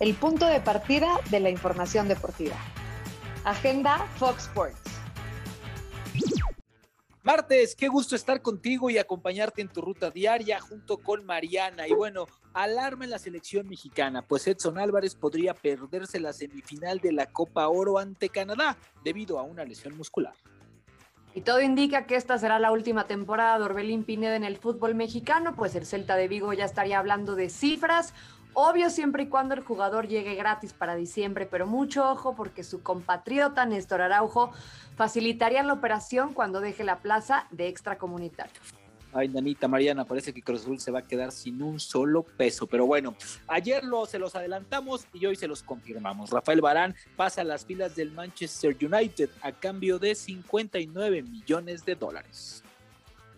el punto de partida de la información deportiva. Agenda Fox Sports. Martes, qué gusto estar contigo y acompañarte en tu ruta diaria junto con Mariana. Y bueno, alarma en la selección mexicana, pues Edson Álvarez podría perderse la semifinal de la Copa Oro ante Canadá debido a una lesión muscular. Y todo indica que esta será la última temporada de Orbelín Pineda en el fútbol mexicano, pues el Celta de Vigo ya estaría hablando de cifras. Obvio siempre y cuando el jugador llegue gratis para diciembre, pero mucho ojo porque su compatriota Néstor Araujo facilitaría la operación cuando deje la plaza de extracomunitario. Ay, Danita, Mariana, parece que Cruz Azul se va a quedar sin un solo peso. Pero bueno, ayer se los adelantamos y hoy se los confirmamos. Rafael Barán pasa a las filas del Manchester United a cambio de 59 millones de dólares.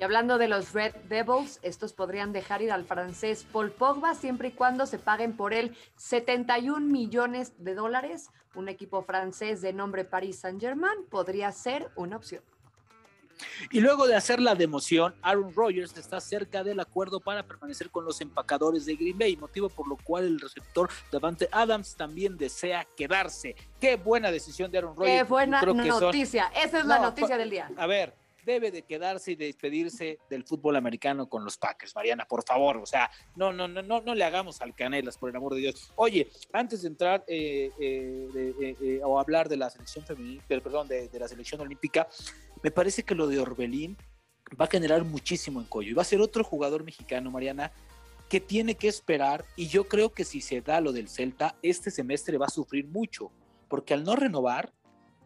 Y hablando de los Red Devils, estos podrían dejar ir al francés Paul Pogba siempre y cuando se paguen por él 71 millones de dólares. Un equipo francés de nombre Paris Saint-Germain podría ser una opción. Y luego de hacer la democión, Aaron Rodgers está cerca del acuerdo para permanecer con los empacadores de Green Bay, motivo por lo cual el receptor Davante Adams también desea quedarse. Qué buena decisión de Aaron Rodgers. Qué buena noticia. Esa es la noticia del día. A ver, debe de quedarse y despedirse del fútbol americano con los Packers, Mariana, por favor. O sea, no, no, no, no, no le hagamos al Canelas, por el amor de Dios. Oye, antes de entrar eh, eh, eh, o hablar de la selección femenina, perdón, de, de, la selección olímpica, me parece que lo de Orbelín va a generar muchísimo encollo y va a ser otro jugador mexicano, Mariana, que tiene que esperar y yo creo que si se da lo del Celta, este semestre va a sufrir mucho, porque al no renovar,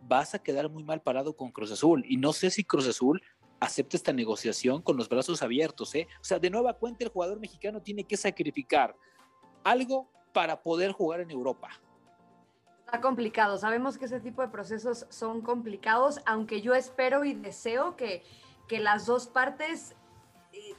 vas a quedar muy mal parado con Cruz Azul. Y no sé si Cruz Azul acepta esta negociación con los brazos abiertos. ¿eh? O sea, de nueva cuenta el jugador mexicano tiene que sacrificar algo para poder jugar en Europa. Está complicado. Sabemos que ese tipo de procesos son complicados, aunque yo espero y deseo que, que las dos partes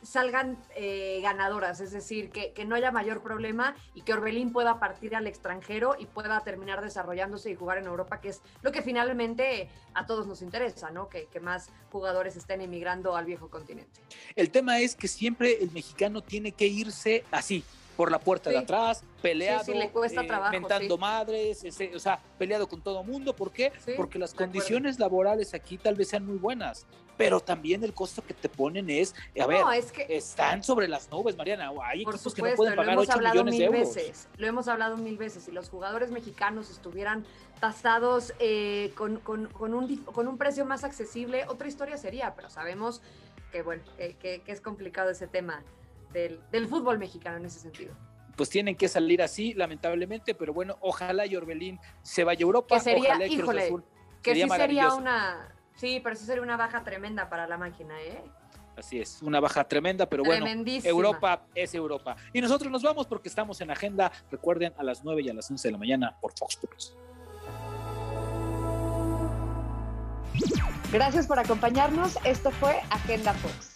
salgan eh, ganadoras, es decir, que, no haya mayor problema y que Orbelín pueda partir al extranjero y pueda terminar desarrollándose y jugar en Europa, que es lo que finalmente a todos nos interesa, ¿no? Que, que más jugadores estén emigrando al viejo continente. El tema es que siempre el mexicano tiene que irse así, por la puerta de atrás, peleado, le cuesta eh, trabajo, mentando madres, o sea, peleado con todo mundo. ¿Por qué? Porque las condiciones laborales aquí tal vez sean muy buenas, pero también el costo que te ponen es, a ver, es que, están sobre las nubes, Mariana. Hay equipos que no pueden pagar 8 millones de euros. Veces, lo hemos hablado mil veces. Si los jugadores mexicanos estuvieran tasados eh, con, con, con, un, con un precio más accesible, otra historia sería, pero sabemos que, bueno, que, que es complicado ese tema del, fútbol mexicano en ese sentido pues tienen que salir así, lamentablemente, pero bueno, ojalá y Orbelín se vaya a Europa. Que sería, ojalá híjole, que sí sería una, sí, pero sí sería una baja tremenda para la máquina, ¿eh? Así es, una baja tremenda, pero bueno, Europa es Europa. Y nosotros nos vamos porque estamos en agenda, recuerden, a las 9 y a las 11 de la mañana por Fox Sports. Gracias por acompañarnos, esto fue Agenda Fox.